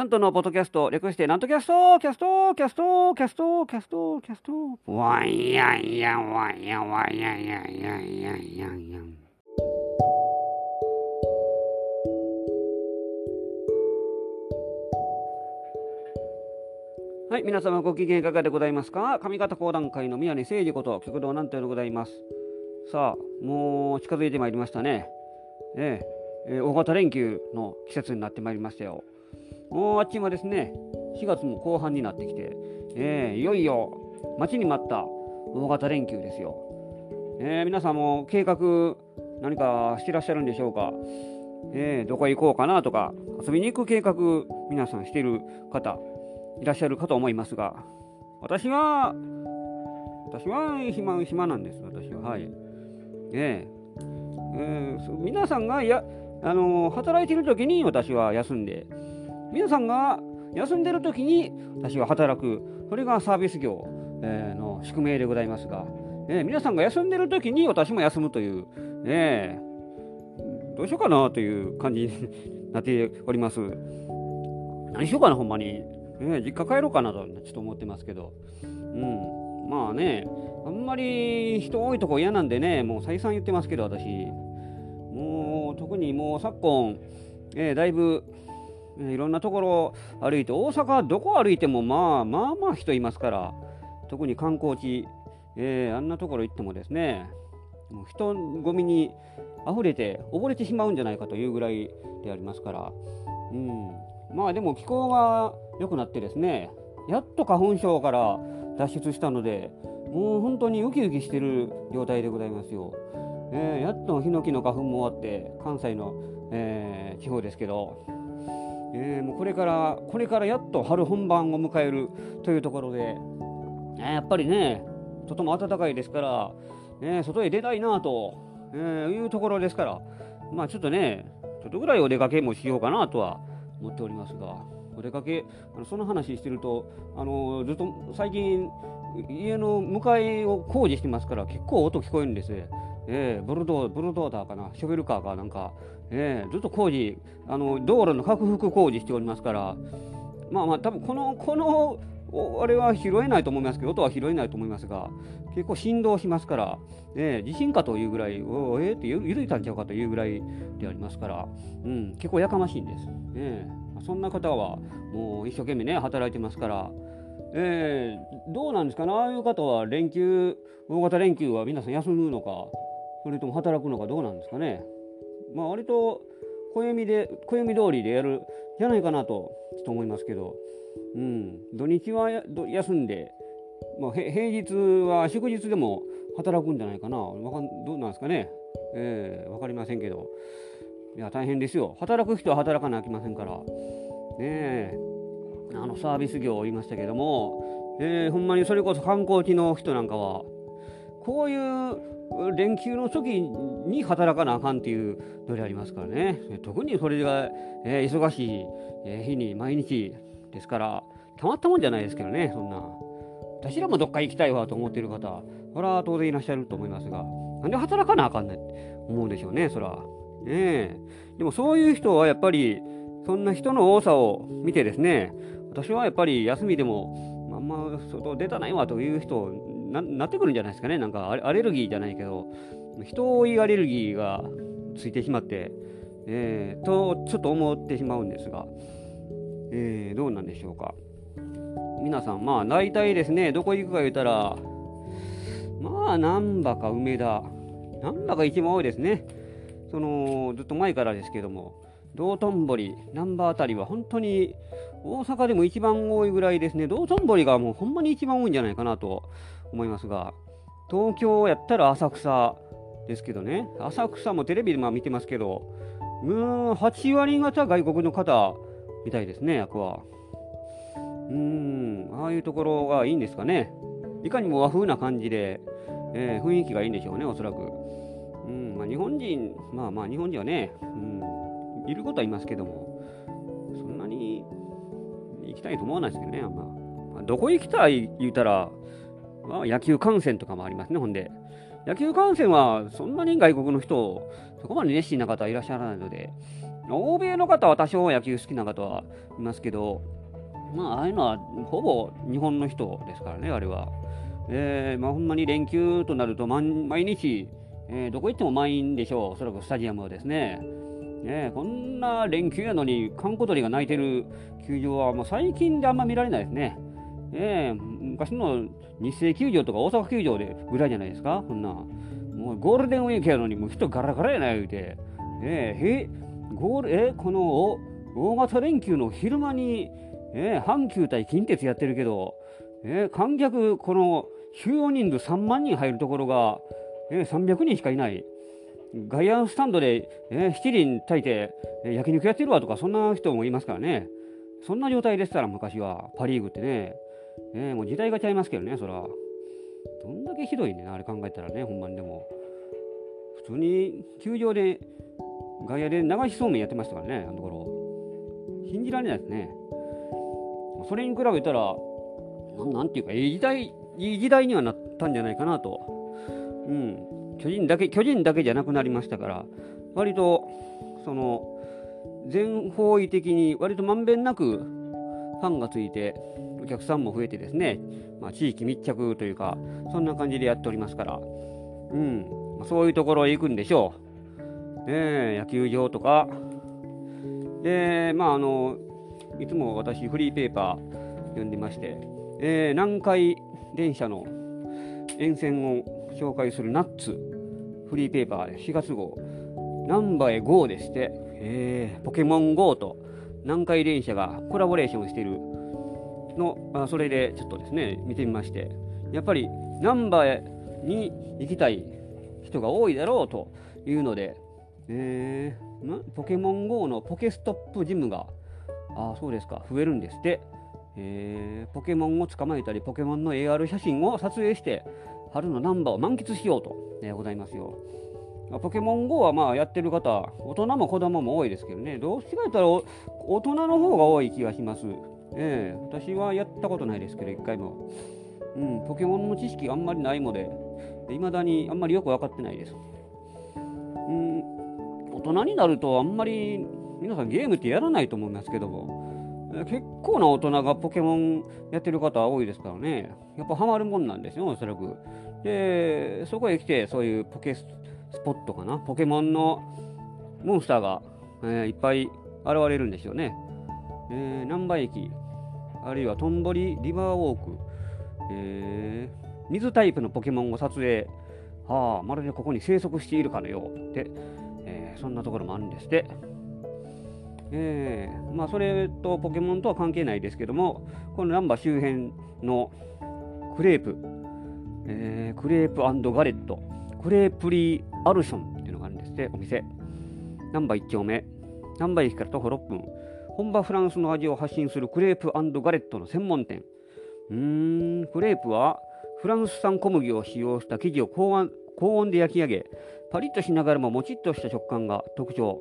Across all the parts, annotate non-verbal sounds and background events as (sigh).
なんとのポッドキャスト、略して、なんとキャスト、キャスト、キャスト、キャスト、キャスト、キャスト、ワイヤンヤン、ワイヤン、ワイヤンヤンヤンヤンヤンヤン。はい、皆様ご機嫌いかがでございますか？上方講談会の宮根誠司こと、極道なんてでございます。さあ、もう近づいてまいりましたね。えええー、大型連休の季節になってまいりましたよ。もうあっちもですね、4月も後半になってきて、えー、いよいよ待ちに待った大型連休ですよ。えー、皆さんも計画何かしてらっしゃるんでしょうか、えー、どこへ行こうかなとか、遊びに行く計画、皆さんしてる方、いらっしゃるかと思いますが、私は、私は暇、暇なんです、私は。はい。えー、えー、皆さんがや、あの働いている時に私は休んで、皆さんが休んでる時に私は働く、それがサービス業、え、の宿命でございますが、え、皆さんが休んでる時に私も休むという、え、どうしようかなという感じになっております。何しようかな、ほんまに。え実家帰ろうかなとちょっと思ってますけど。うん。まあね、あんまり人多いとこ嫌なんでね、もう再三言ってますけど、私。もう特にもう昨今、えー、だいぶいろんなところ歩いて、大阪どこ歩いてもまあまあまあ人いますから、特に観光地、えー、あんなところ行ってもですね、もう人混みに溢れて溺れてしまうんじゃないかというぐらいでありますから、うん、まあでも気候が良くなってですね、やっと花粉症から脱出したので、もう本当にウキウキしてる状態でございますよ。えー、やっとヒノキの花粉も終わって、関西の、えー、地方ですけど、えー、もうこれからこれからやっと春本番を迎えるというところで、えー、やっぱりねとても暖かいですから、ね、外へ出たいなと、えー、いうところですからまあちょっとねちょっとぐらいお出かけもしようかなとは思っておりますがお出かけあのその話してるとあのずっと最近家の向かいを工事してますから結構音聞こえるんです。えー、ブルドブルドーザーかなショベルカーかなんか、えー、ずっと工事あの道路の拡幅工事しておりますからまあまあ多分このこのあれは拾えないと思いますけど音は拾えないと思いますが結構振動しますから、えー、地震かというぐらいおえー、って緩いたんちゃうかというぐらいでありますから、うん、結構やかましいんです、えー、そんな方はもう一生懸命ね働いてますからえー、どうなんですかね、ああいう方は連休、大型連休は皆さん休むのか、それとも働くのかどうなんですかね。まあ割と暦で、暦通りでやるじゃないかなと、ちょっと思いますけど、うん、土日は休んで、まあ、平日は祝日でも働くんじゃないかな。かんどうなんですかね。えー、わかりませんけど。いや、大変ですよ。働く人は働かなきませんから。ねえ。あのサービス業を言いましたけども、えー、ほんまにそれこそ観光地の人なんかは、こういう連休の時に働かなあかんっていうのでありますからね、特にそれが、えー、忙しい、え日に毎日ですから、たまったもんじゃないですけどね、そんな。私らもどっか行きたいわと思ってる方、それは当然いらっしゃると思いますが、なんで働かなあかんねんって思うでしょうね、そら。ねえ。でもそういう人はやっぱり、そんな人の多さを見てですね、私はやっぱり休みでも、あんま外出たないわという人ななってくるんじゃないですかね。なんかアレルギーじゃないけど、人多いアレルギーがついてしまって、えー、とちょっと思ってしまうんですが、えー、どうなんでしょうか。皆さん、まあ大体ですね、どこ行くか言うたら、まあ難波か梅田、難波が一番多いですね。そのずっと前からですけども、道頓堀、難波あたりは本当に大阪でも一番多いぐらいですね、道頓堀がもうほんまに一番多いんじゃないかなと思いますが、東京やったら浅草ですけどね、浅草もテレビでまあ見てますけど、うん、8割方外国の方みたいですね、役は。うん、ああいうところがいいんですかね。いかにも和風な感じで、えー、雰囲気がいいんでしょうね、おそらく。うんまあ、日本人、まあまあ日本人はね、うん、いることはいますけども、行きたいと思わないですけどね、あ。どこ行きたい？言うたら、まあ、野球観戦とかもありますね、ほんで。野球観戦はそんなに外国の人、そこまで熱心な方はいらっしゃらないので、欧米の方は多少野球好きな方はいますけど、まあ、ああいうのはほぼ日本の人ですからね、あれは。えー、まあ、ほんまに連休となると毎日、えー、どこ行っても満員でしょう、おそらくスタジアムはですね。ねこんな連休やのに、閑古鳥が鳴いてる球場はもう最近であんま見られないですね。えー、昔の日生球場とか大阪球場でぐらいじゃないですか、こんな。もうゴールデンウィークやのに、もう人ガラガラやない言うて。えー、ゴール、え、この大型連休の昼間に、えー、阪急対近鉄やってるけど、えー、観客、この収容人数3万人入るところが、えー、300人しかいない。外野スタンドで、えー、七輪炊いて、えー、焼肉やってるわとか、そんな人もいますからね。そんな状態でしたら、昔は、パ・リーグってね。え、もう時代がちゃいますけどね、そら。どんだけひどいね、あれ考えたらね、ほんまにでも。普通に球場で、外野で流しそうめんやってましたからね、あのところ。信じられないですね。それに比べたら、なんていうか、いい時代、いい時代にはなったんじゃないかなと。うん。巨人だけ、巨人だけじゃなくなりましたから、割と、その、全方位的に割とまんべんなくファンがついて、お客さんも増えてですね、まあ、地域密着というか、そんな感じでやっておりますから、うん、ま、そういうところへ行くんでしょう。ね、野球場とか、で、まあ、あの、いつも私、フリーペーパー読んでまして、えー、南海電車の沿線を紹介するナッツフリーペーパー4月号、ナンバへ GO でして、えー、ポケモン GO と南海電車がコラボレーションしている。の、あそれでちょっとですね、見てみまして、やっぱりナンバーに行きたい人が多いだろうというので、えー、ポケモン GO のポケストップジムが、あそうですか、増えるんですって。えー、ポケモンを捕まえたり、ポケモンの AR 写真を撮影して、春のナンバーを満喫しようと、え、ございますよ。ポケモン GO はまあやってる方、大人も子供も多いですけどね、どうしてか言ったら大人の方が多い気がします。えー、私はやったことないですけど、一回も。うん、ポケモンの知識あんまりないので、いまだにあんまりよく分かってないです。うん、大人になるとあんまり皆さんゲームってやらないと思いますけども、結構な大人がポケモンやってる方多いですからね、やっぱハマるもんなんですよ、おそらく。で、そこへ来て、そういうポケスポットかな、ポケモンのモンスターが、えー、いっぱい現れるんですよね。えー、難波駅、あるいはトンボリリバーウォーク、えー、水タイプのポケモンを撮影、はあ、まるでここに生息しているかのようって、えー、そんなところもあるんですって。えー、まあそれとポケモンとは関係ないですけども、この難波周辺のクレープ、えー、クレープガレット、クレープリーアルションっていうのがあるんですって、お店。難波1丁目、難波駅から徒歩6分、本場フランスの味を発信するクレープガレットの専門店。うーん、クレープはフランス産小麦を使用した生地を高温高温で焼き上げ、パリッとしながらももちっとした食感が特徴。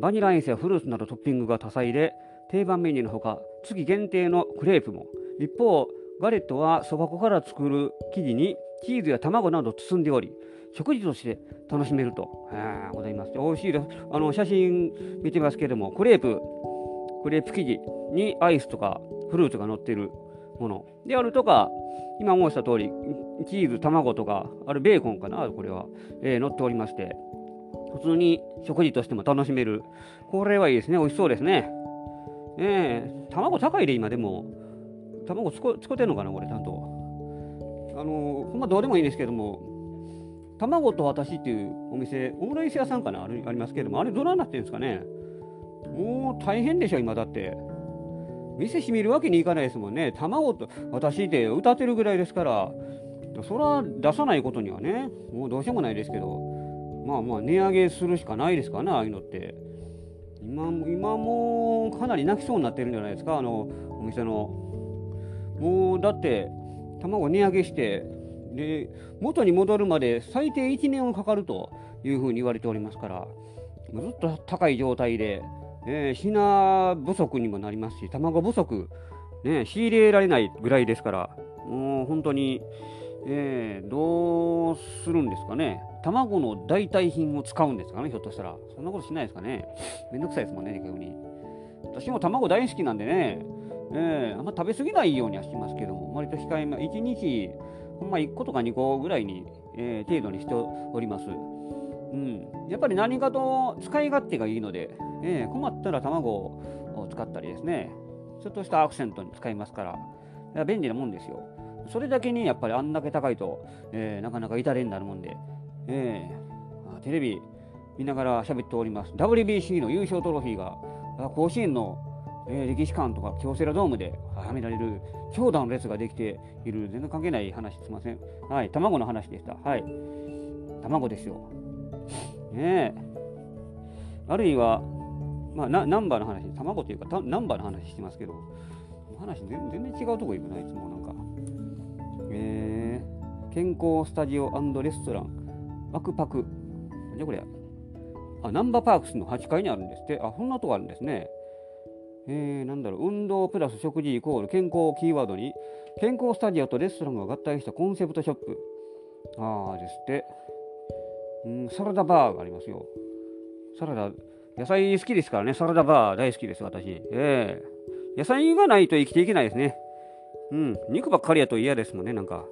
バニラアイスやフルーツなどトッピングが多彩で、定番メニューのほか、月限定のクレープも。一方、ガレットはそば粉から作る生地にチーズや卵など包んでおり、食事として楽しめると、え、ございます。美味しいです。あの写真見てますけども、クレープクレープ生地にアイスとかフルーツが乗っているものであるとか、今申した通り、チーズ、卵とか、あるベーコンかな、これは、えー、乗っておりまして、普通に食事としても楽しめる。これはいいですね。美味しそうですね。えー、卵高いで、今でも。卵つこ使ってんのかな、これ、ちゃんと。あのー、ほんまどうでもいいんですけども、卵と私っていうお店、オムライス屋さんかな？ありますけども、あれどうなってるんですかね？もう大変でしょ、今だって。店閉めるわけにいかないですもんね。卵と私で歌ってるぐらいですから、それは出さないことにはね、もうどうしようもないですけど、まあまあ値上げするしかないですかね、ああいうのって。今今もかなり泣きそうになってるんじゃないですか、あのお店の。もうだって、卵値上げして、で元に戻るまで最低1年はかかるというふうに言われておりますから、ずっと高い状態で、えー、品不足にもなりますし、卵不足、ね、仕入れられないぐらいですから、もう本当に、えー、どうするんですかね。卵の代替品を使うんですかね、ひょっとしたら。そんなことしないですかね。めんどくさいですもんね、逆に。私も卵大好きなんでね、えー、あんま食べ過ぎないようにはしますけども、割と控えめ、1日、ほんま1個とか2個ぐらいに、えー、程度にしております。うん、やっぱり何かと使い勝手がいいので、えー、困ったら卵を使ったりですね、ちょっとしたアクセントに使いますから、便利なもんですよ。それだけにやっぱりあんだけ高いと、えー、なかなか至れになるもんで、えー、テレビ見ながら喋っております。WBC の優勝トロフィーが甲子園の、えー、歴史館とか京セラドームではめられる長蛇の列ができている全然関係ない話すいません。はい、卵の話でした。はい。卵ですよ。ねえ。あるいは、まあ、ナンバーの話、卵というか、ナンバーの話してますけど、話全然違うとこ行くな、いつもなんか。えー、健康スタジオレストラン、ワクパク。何これあ、ナンバーパークスの8階にあるんですって。あ、そんなとこあるんですね。えー、なんだろう、運動プラス食事イコール健康をキーワードに、健康スタジオとレストランが合体したコンセプトショップ。ああですって。うん、サラダバーがありますよ。サラダ、野菜好きですからね、サラダバー大好きです、私。ええー、野菜がないと生きていけないですね。うん、肉ばっかりやと嫌ですもんね、なんか。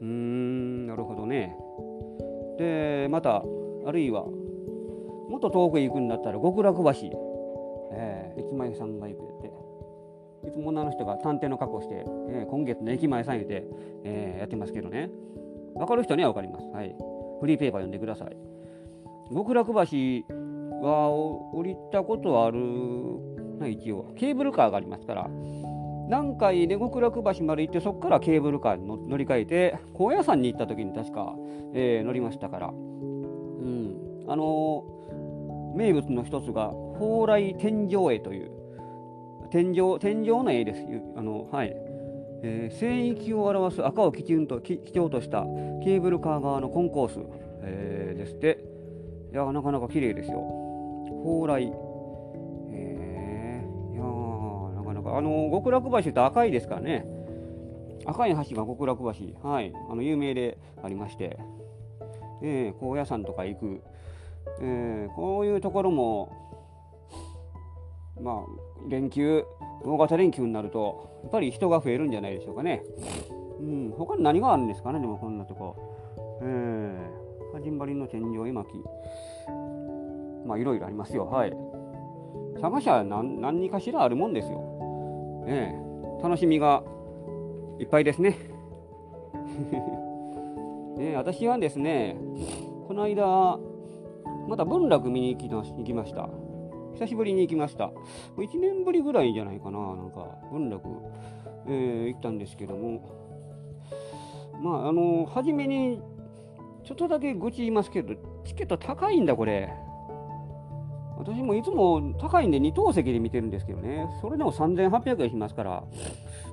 うーん、なるほどね。で、また、あるいは、もっと遠くへ行くんだったら極楽橋、えー、駅前さんが行くって。いつも女の人が探偵の格好して、えー、今月の駅前さん言うて、えー、やってますけどね。分かる人には分かります、はい、フリーペーパー読んでください。極楽橋は降りたことはあるな一応。ケーブルカーがありますから。何回で極楽橋まで行ってそこからケーブルカーに乗り換えて高野山に行った時に確か、えー、乗りましたからうんあのー名物の一つが蓬莱天井絵という天井天井の絵です。あのはいえー、聖域を表す赤を基準と基調としたケーブルカー側のコンコース、えー、ですって。いやなかなか綺麗ですよ。蓬莱。あの極楽橋って赤いですからね。赤い橋が極楽橋、はい、あの有名でありまして、えー、高野山とか行くえー、こういうところも、まあ、連休、大型連休になると、やっぱり人が増えるんじゃないでしょうかね。うん、他に何があるんですかね、でもこんなとこ。えー、はじんばりの天井絵巻。まあ、いろいろありますよ。はい。探しは何何かしらあるもんですよ。ええ楽しみがいっぱいですね。(laughs) ね私はですね、この間、また文楽見に行き行きました。久しぶりに行きました。1年ぶりぐらいじゃないかな、なんか、文楽、えー、行ったんですけども、まあ、あの、初めに、ちょっとだけ愚痴言いますけど、チケット高いんだ、これ。私もいつも高いんで2等席で見てるんですけどね、それでも3800円しますから、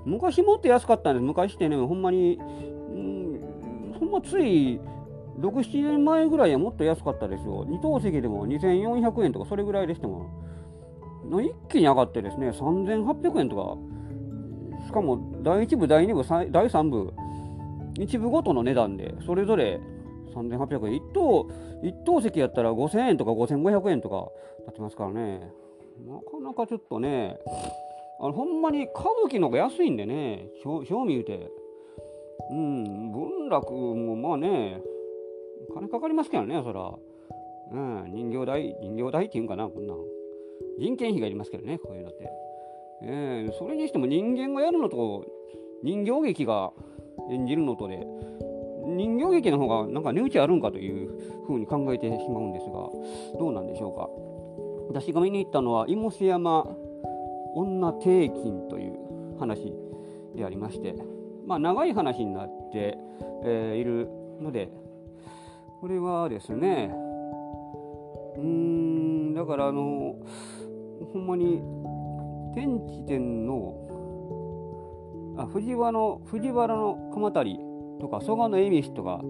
昔もっと安かったんです、昔ってね、ほんまに、うん、ほんまつい6、7年前ぐらいはもっと安かったですよ。2等席でも2400円とかそれぐらいでしても、一気に上がってですね、3800円とか、しかも第1部、第2部、第3部、1部ごとの値段で、それぞれ3800円。1等、1等席やったら5000円とか5500円とかなってますからね。なかなかちょっとね、あのほんまに歌舞伎の方が安いんでね、賞味言うて。うん、文楽もまあね、金かかりますけどね、そら。うん、人形代、人形代っていうんかな、こんな。人件費がいりますけどね、こういうのって。えー、それにしても人間がやるのと、人形劇が演じるのとで、人形劇の方がなんか値打ちあるんかというふうに考えてしまうんですが、どうなんでしょうか。私が見に行ったのは、妹瀬山女定金という話でありまして、まあ、長い話になって、えー、いるので、これはですねうーんだからあのほんまに天智天のあ藤原の藤原の鎌足とか蘇我の恵比寿とか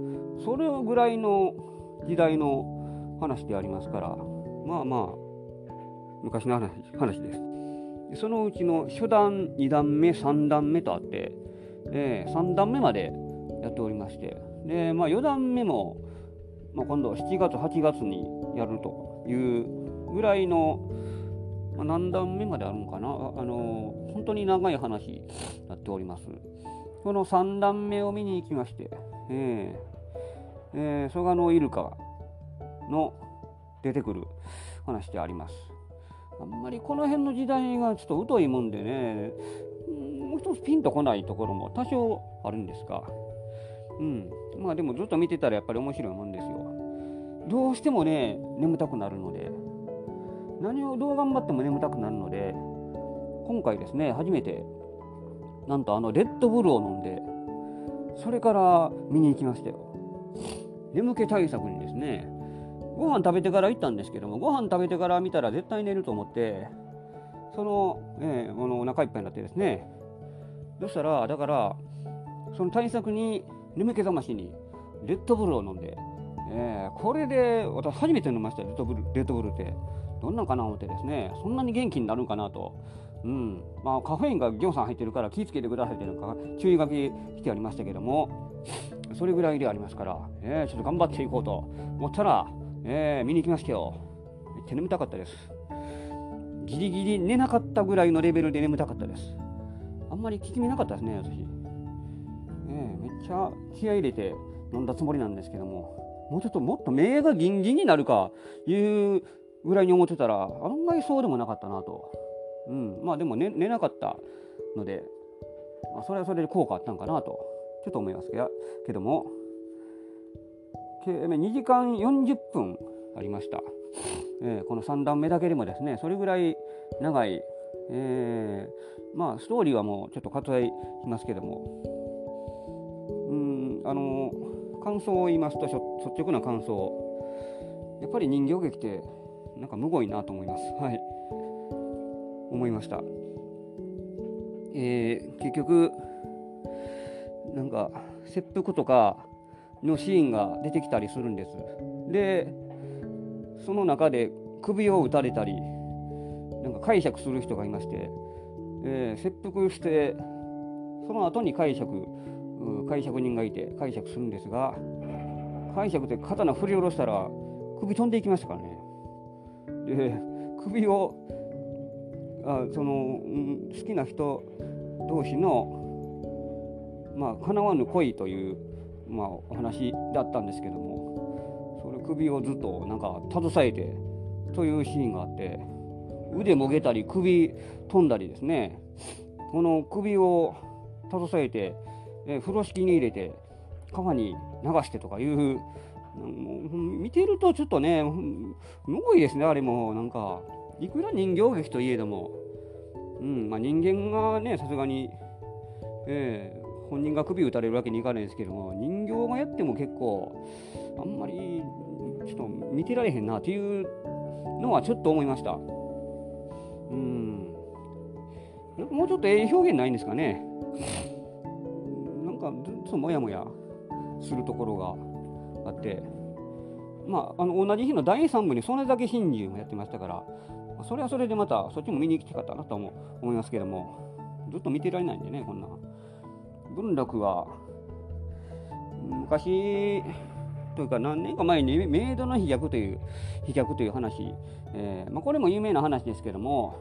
それぐらいの時代の話でありますからまあまあ昔の話話です。そのうちの初段2段目3段目とあって、えー、3段目までやっておりましてで、まあ、4段目も、まあ、今度7月8月にやるというぐらいの、まあ、何段目まであるのかなあの本当に長い話になっております。この3段目を見に行きまして、えーえー、蘇我のイルカの出てくる話でありますあんまりこの辺の時代がちょっと疎いもんでねもう一つピンとこないところも多少あるんですが、うん、まあでもずっと見てたらやっぱり面白いもんですよ。どうしてもね、眠たくなるので、何をどう頑張っても眠たくなるので、今回ですね、初めて、なんとあのレッドブルを飲んで、それから見に行きましたよ。眠気対策にですね、ご飯食べてから行ったんですけども、ご飯食べてから見たら絶対寝ると思って、その、えー、このお腹いっぱいになってですね、そしたら、だから、その対策に眠気覚ましにレッドブルを飲んで、えー、これで私初めて飲みましたレッドブルレッドブルってどんなんかな思ってですねそんなに元気になるんかなと、うん。まあ、カフェインがぎょうさん入ってるから気をつけてくださいというのか注意書きしてありましたけども (laughs) それぐらいでありますから、えー、ちょっと頑張っていこうと思ったら、えー、見に行きましたよ。めっちゃ眠たかったです。ギリギリ寝なかったぐらいのレベルで眠たかったです。あんまり効き目なかったですね私、えー、めっちゃ気合い入れて飲んだつもりなんですけどももうちょっともっと目がギンギンになるかいうぐらいに思ってたら案外そうでもなかったなと、うん、まあでも寝寝なかったので、まあ、それはそれで効果あったんかなとちょっと思いますけども2時間40分ありました、えー、この3段目だけでもですねそれぐらい長い、えー、まあストーリーはもうちょっと割愛しますけどもうんあの感想を言いますと率直な感想。やっぱり人形劇ってなんかむごいなと思います。はい。思いました。えー、結局なんか切腹とかのシーンが出てきたりするんです。でその中で首を打たれたりなんか解釈する人がいまして、えー、切腹してその後に解釈解釈人がいて解釈するんですが解釈で刀振り下ろしたら首飛んでいきましたからね。で首をあその、好きな人同士のまあ叶わぬ恋という、まあ、お話だったんですけどもそれ首をずっとなんか携えてというシーンがあって腕もげたり首飛んだりですね。この首を携えて、え風呂敷に入れて川に流してとかいうもう見てるとちょっとねむごいですねあれも。なんかいくら人形劇といえども、うんまあ、人間がねさすがに、えー、本人が首打たれるわけにいかないですけども人形がやっても結構あんまりちょっと見てられへんなっていうのはちょっと思いました。うんもうちょっとええ表現ないんですかね。なんかずっともやもやするところがあって、まあ、あの同じ日の第3部にそれだけ真珠もやってましたから、それはそれでまたそっちも見に行きたかったなと思いますけども、ずっと見てられないんでね、こんな。文楽は昔というか何年か前にメイドの飛脚という飛脚という話、えーまあ、これも有名な話ですけども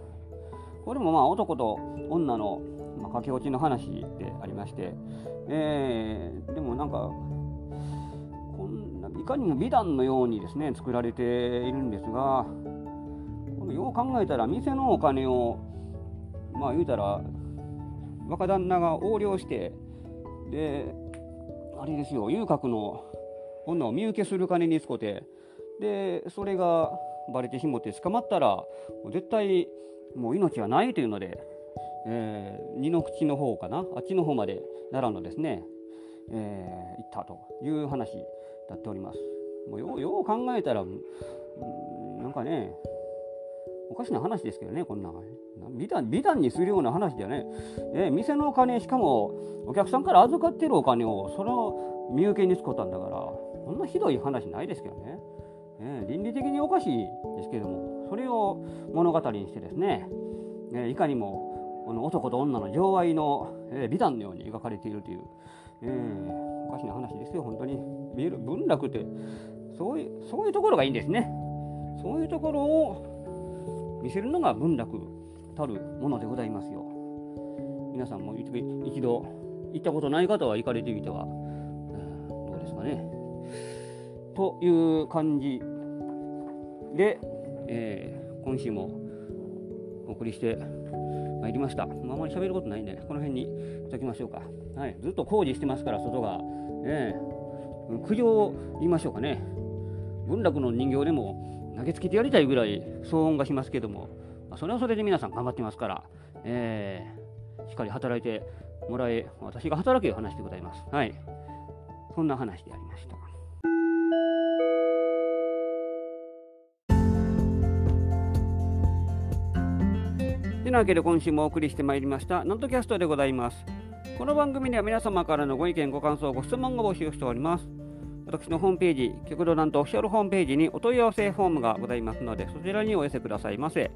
これもまあ男と女の、まあ、駆け落ちの話でありまして、えー、でもなんかこんないかにも美談のようにですね作られているんですがよう考えたら店のお金をまあ言うたら若旦那が横領してであれですよ遊郭の女を身請けする金に使うてでそれがバレてしもって捕まったら絶対もう命はないというので、えー、二の口の方かなあっちの方まで奈良のですね、えー、行ったという話になっております。もうよよう考えたら、うん、なんかねおかしな話ですけどね、こんな。美談美談にするような話ではね、え、店のお金、しかもお客さんから預かってるお金をその身請けに使ったんだから、こんなひどい話ないですけどね。え、倫理的におかしいですけども、それを物語にしてですね、え、いかにもこの男と女の情愛の、え美談のように描かれているという、えおかしな話ですよ、本当に。文楽って、そういう、そういうところがいいんですね。そういうところを見せるのが文楽たるものでございますよ。皆さんも一度行ったことない方は行かれてみては、どうですかね。という感じで、えー、今週もお送りしてまいりました。あまり喋ることないんで、この辺にしときましょうか。はい、ずっと工事してますから、外が。ね、苦情を言いましょうかね。文楽の人形でも投げつけてやりたいぐらい騒音がしますけども、まあそれはそれで皆さん頑張ってますから、えー、しっかり働いてもらえ、私が働ける話でございます。はい。そんな話でありました。てなわけで今週もお送りしてまいりましたノットキャストでございますこの番組では皆様からのご意見ご感想ご質問を募集しております私のホームページ極度なんとオフィシャルホームページにお問い合わせフォームがございますのでそちらにお寄せくださいませ。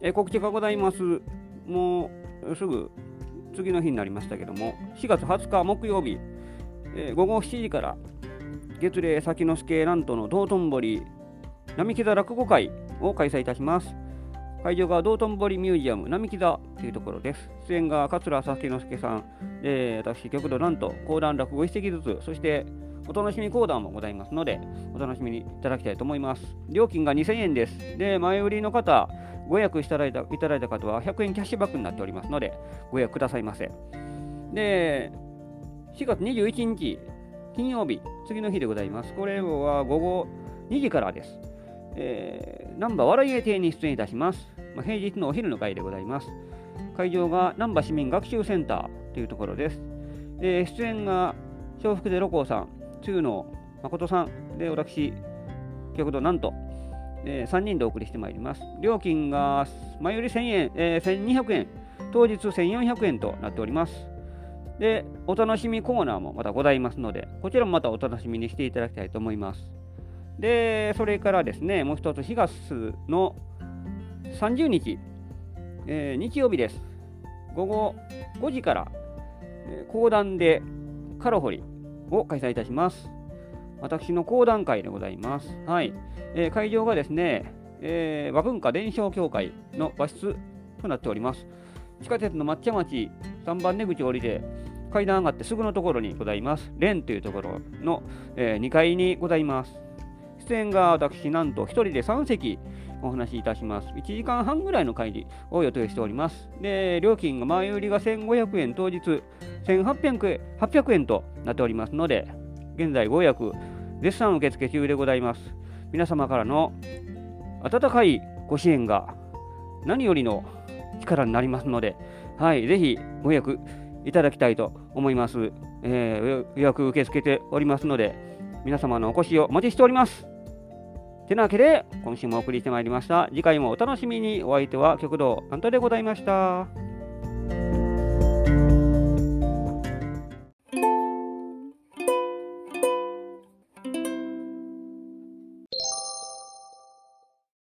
え告知がございます。もうすぐ次の日になりましたけども4月20日木曜日、え、午後7時から月齢先之助なんとの道頓堀並木座落語会を開催いたします。会場が道頓堀ミュージアム並木座というところです。出演が桂佐之助さん、私、極度なんと講談落語一席ずつ、そしてお楽しみ講談もございますので、お楽しみにいただきたいと思います。料金が2000円です。で、前売りの方、ご予約いただいたいただいた方は100円キャッシュバックになっておりますので、ご予約くださいませ。で、4月21日、金曜日、次の日でございます。これは午後2時からです。えー、ナンバ笑い絵亭に出演いたします。まあ、平日のお昼の会でございます。会場が難波市民学習センターというところです。で出演が笑福で六甲さん、中野誠さん、で私、極度なんと、えー、3人でお送りしてまいります。料金が前より1000円、えー、1200円、当日1400円となっております。で、お楽しみコーナーもまたございますので、こちらもまたお楽しみにしていただきたいと思います。で、それからですね、もう一つ4月の30日、えー、日曜日です。午後5時から、えー、講談でカロホリを開催いたします。私の講談会でございます。はい。えー、会場がですね、えー、和文化伝承協会の和室となっております。地下鉄の抹茶町3番出口を降りて、階段上がってすぐのところにございます。蓮というところの、えー、2階にございます。出演が私、なんと1人で3席お話しいたします。1時間半ぐらいの会議を予定しております。で、料金が前売りが1500円、当日1800円 ,800 円となっておりますので、現在ご予約絶賛受付中でございます。皆様からの温かいご支援が何よりの力になりますので、はい、ぜひご予約いただきたいと思います。えー、予約受け付けておりますので、皆様のお越しをお待ちしております。てなわけで、今週もお送りしてまいりました。次回もお楽しみに。お相手は極道アントでございました。